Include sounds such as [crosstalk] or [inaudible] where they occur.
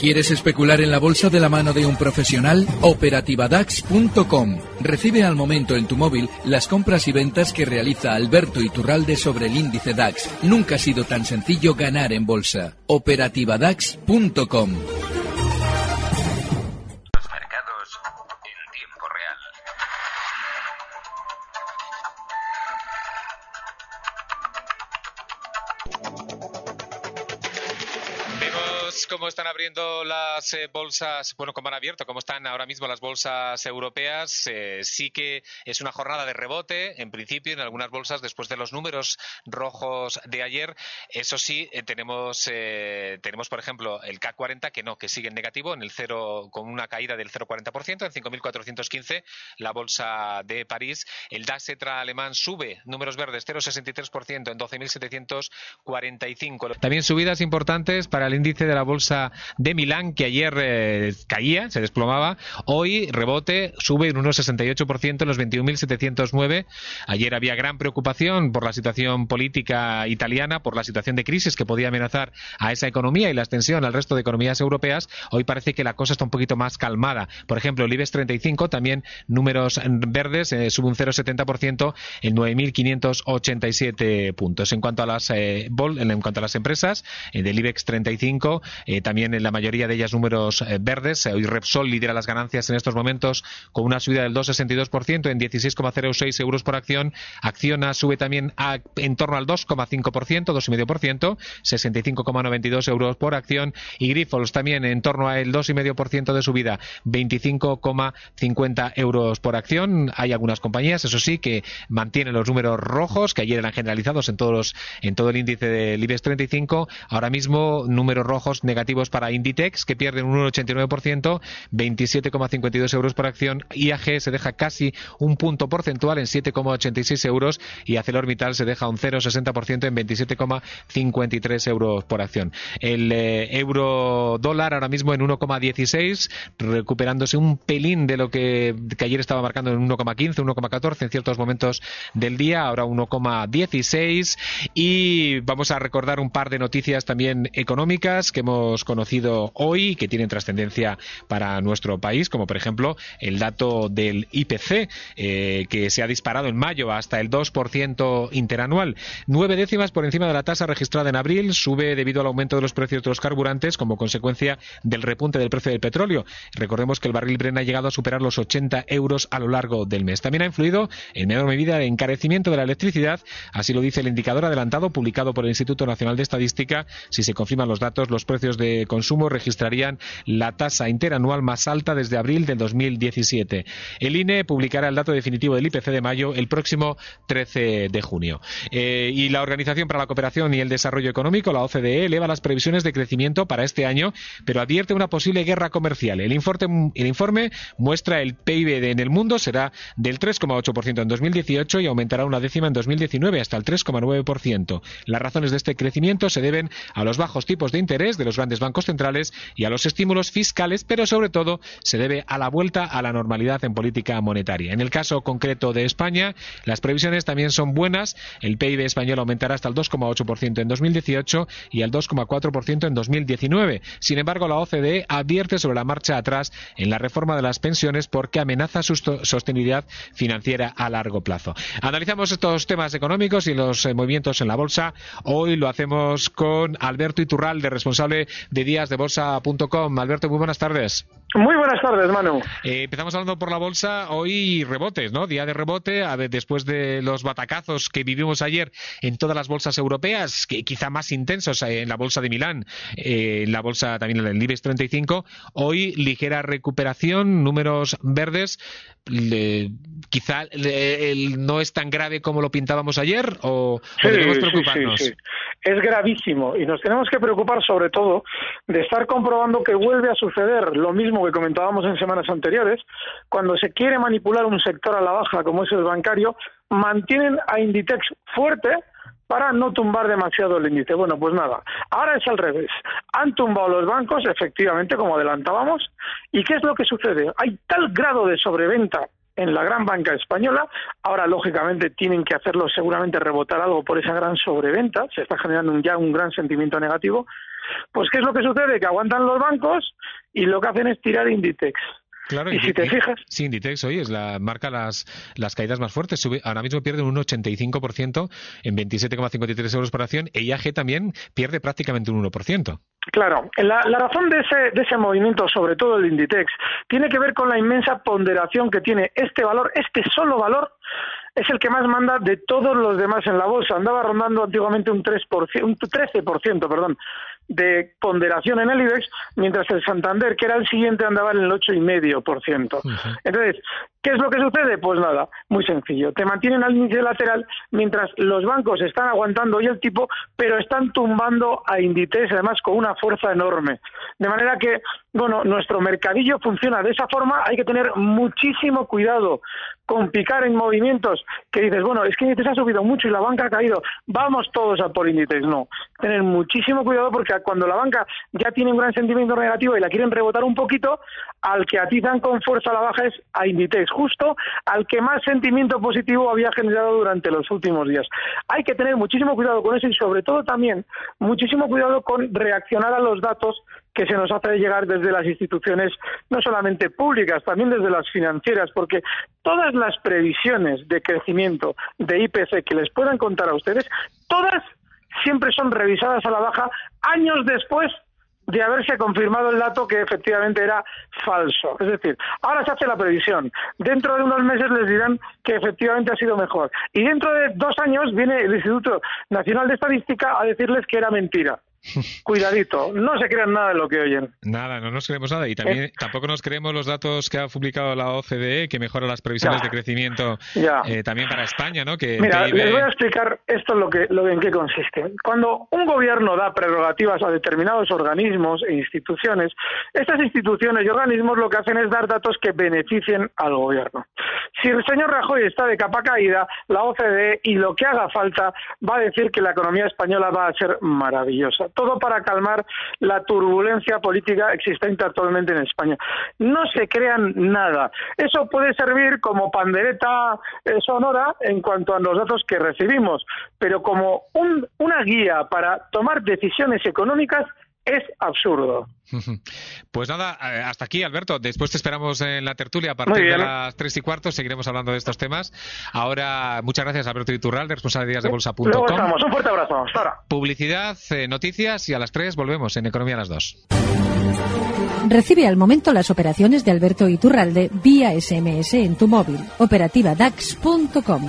¿Quieres especular en la bolsa de la mano de un profesional? Operativadax.com. Recibe al momento en tu móvil las compras y ventas que realiza Alberto Iturralde sobre el índice DAX. Nunca ha sido tan sencillo ganar en bolsa. Operativadax.com. cómo están abriendo las eh, bolsas, bueno, cómo han abierto, cómo están ahora mismo las bolsas europeas. Eh, sí que es una jornada de rebote, en principio, en algunas bolsas, después de los números rojos de ayer. Eso sí, eh, tenemos, tenemos, por ejemplo, el K40, que no, que sigue en negativo, en el cero, con una caída del 0,40%, en 5.415, la bolsa de París. El DAX Etra alemán sube, números verdes, 0,63%, en 12.745. También subidas importantes para el índice de la bolsa de Milán, que ayer eh, caía, se desplomaba. Hoy rebote, sube en un 1,68% en los 21.709. Ayer había gran preocupación por la situación política italiana, por la situación de crisis que podía amenazar a esa economía y la extensión al resto de economías europeas. Hoy parece que la cosa está un poquito más calmada. Por ejemplo, el IBEX 35, también números verdes, eh, sube un 0,70% en 9.587 puntos. En cuanto a las, eh, en cuanto a las empresas del IBEX 35, eh, también en la mayoría de ellas números eh, verdes. Hoy Repsol lidera las ganancias en estos momentos con una subida del 2,62% en 16,06 euros por acción. Acciona sube también en torno al 2,5%, 2,5%, 65,92 euros por acción. Y Grifols también en torno al 2,5% de subida, 25,50 euros por acción. Hay algunas compañías, eso sí, que mantienen los números rojos, que ayer eran generalizados en, todos en todo el índice del IBEX 35. Ahora mismo números rojos negativos para Inditex, que pierden un 1,89%, 27,52 euros por acción. IAG se deja casi un punto porcentual en 7,86 euros y ArcelorMittal se deja un 0,60% en 27,53 euros por acción. El eh, euro dólar ahora mismo en 1,16, recuperándose un pelín de lo que, que ayer estaba marcando en 1,15, 1,14 en ciertos momentos del día, ahora 1,16 y vamos a recordar un par de noticias también económicas que hemos conocido hoy que tienen trascendencia para nuestro país, como por ejemplo el dato del IPC, eh, que se ha disparado en mayo hasta el 2% interanual. Nueve décimas por encima de la tasa registrada en abril, sube debido al aumento de los precios de los carburantes como consecuencia del repunte del precio del petróleo. Recordemos que el barril Brent ha llegado a superar los 80 euros a lo largo del mes. También ha influido en menor medida el encarecimiento de la electricidad, así lo dice el indicador adelantado publicado por el Instituto Nacional de Estadística. Si se confirman los datos, los precios de consumo registrarían la tasa interanual más alta desde abril del 2017. El INE publicará el dato definitivo del IPC de mayo el próximo 13 de junio. Eh, y la Organización para la Cooperación y el Desarrollo Económico, la OCDE, eleva las previsiones de crecimiento para este año, pero advierte una posible guerra comercial. El informe, el informe muestra el PIB en el mundo será del 3,8% en 2018 y aumentará una décima en 2019 hasta el 3,9%. Las razones de este crecimiento se deben a los bajos tipos de interés de los grandes bancos centrales y a los estímulos fiscales, pero sobre todo se debe a la vuelta a la normalidad en política monetaria. En el caso concreto de España, las previsiones también son buenas. El PIB español aumentará hasta el 2,8% en 2018 y al 2,4% en 2019. Sin embargo, la OCDE advierte sobre la marcha atrás en la reforma de las pensiones porque amenaza su sostenibilidad financiera a largo plazo. Analizamos estos temas económicos y los eh, movimientos en la bolsa. Hoy lo hacemos con Alberto Iturralde, responsable de díasdebolsa.com. Alberto, muy buenas tardes. Muy buenas tardes, Manu. Eh, empezamos hablando por la bolsa. Hoy rebotes, ¿no? Día de rebote, a después de los batacazos que vivimos ayer en todas las bolsas europeas, que quizá más intensos eh, en la bolsa de Milán, eh, en la bolsa también en el IBEX 35. Hoy ligera recuperación, números verdes. quizá no es tan grave como lo pintábamos ayer o, debemos preocuparnos. Sí, es gravísimo y nos tenemos que preocupar sobre todo de estar comprobando que vuelve a suceder lo mismo que comentábamos en semanas anteriores, cuando se quiere manipular un sector a la baja como es el bancario, mantienen a Inditex fuerte para no tumbar demasiado el índice. Bueno, pues nada, ahora es al revés. Han tumbado los bancos, efectivamente, como adelantábamos, ¿y qué es lo que sucede? Hay tal grado de sobreventa en la gran banca española. Ahora, lógicamente, tienen que hacerlo seguramente rebotar algo por esa gran sobreventa. Se está generando ya un gran sentimiento negativo. Pues, ¿qué es lo que sucede? Que aguantan los bancos y lo que hacen es tirar Inditex. Claro, y, si te fijas. Sí, Inditex hoy es la marca las, las caídas más fuertes. ahora mismo pierde un 85% en 27,53 euros por acción. E IAG también pierde prácticamente un 1%. Claro, la, la, razón de ese, de ese movimiento, sobre todo el Inditex, tiene que ver con la inmensa ponderación que tiene este valor, este solo valor, es el que más manda de todos los demás en la bolsa. Andaba rondando antiguamente un, 3%, un 13%, perdón, de ponderación en el IBEX, mientras el Santander, que era el siguiente, andaba en el 8,5%. Entonces, ¿qué es lo que sucede? Pues nada, muy sencillo. Te mantienen al índice lateral mientras los bancos están aguantando hoy el tipo, pero están tumbando a Inditex, además con una fuerza enorme. De manera que, bueno, nuestro mercadillo funciona de esa forma, hay que tener muchísimo cuidado con picar en movimientos que dices, bueno, es que Inditex ha subido mucho y la banca ha caído, vamos todos a por Inditex. No, tener muchísimo cuidado porque cuando la banca ya tiene un gran sentimiento negativo y la quieren rebotar un poquito, al que atizan con fuerza la baja es a Inditex, justo al que más sentimiento positivo había generado durante los últimos días. Hay que tener muchísimo cuidado con eso y sobre todo también muchísimo cuidado con reaccionar a los datos que se nos hace llegar desde las instituciones, no solamente públicas, también desde las financieras, porque todas las previsiones de crecimiento de IPC que les puedan contar a ustedes, todas siempre son revisadas a la baja años después de haberse confirmado el dato que efectivamente era falso. Es decir, ahora se hace la previsión. Dentro de unos meses les dirán que efectivamente ha sido mejor. Y dentro de dos años viene el Instituto Nacional de Estadística a decirles que era mentira. [laughs] Cuidadito, no se crean nada de lo que oyen. Nada, no nos creemos nada y también eh. tampoco nos creemos los datos que ha publicado la OCDE que mejora las previsiones de crecimiento eh, también para España, ¿no? Que Mira, les voy a explicar esto lo que, lo en qué consiste. Cuando un gobierno da prerrogativas a determinados organismos e instituciones, estas instituciones y organismos lo que hacen es dar datos que beneficien al gobierno. Si el señor Rajoy está de capa caída, la OCDE y lo que haga falta va a decir que la economía española va a ser maravillosa todo para calmar la turbulencia política existente actualmente en España. No se crean nada. Eso puede servir como pandereta eh, sonora en cuanto a los datos que recibimos, pero como una guía para tomar decisiones económicas es absurdo. [laughs] Pues nada, eh, hasta aquí, Alberto. Después te esperamos en la tertulia a partir de las tres y cuarto. Seguiremos hablando de estos temas. Ahora, muchas gracias, Alberto Iturralde, responsable de bolsa.com. Luego estamos. Un fuerte abrazo. Hasta ahora. Publicidad, eh, noticias y a las tres volvemos en Economía a las dos. Recibe al momento las operaciones de Alberto Iturralde vía SMS en tu móvil. Operativa DAX.com.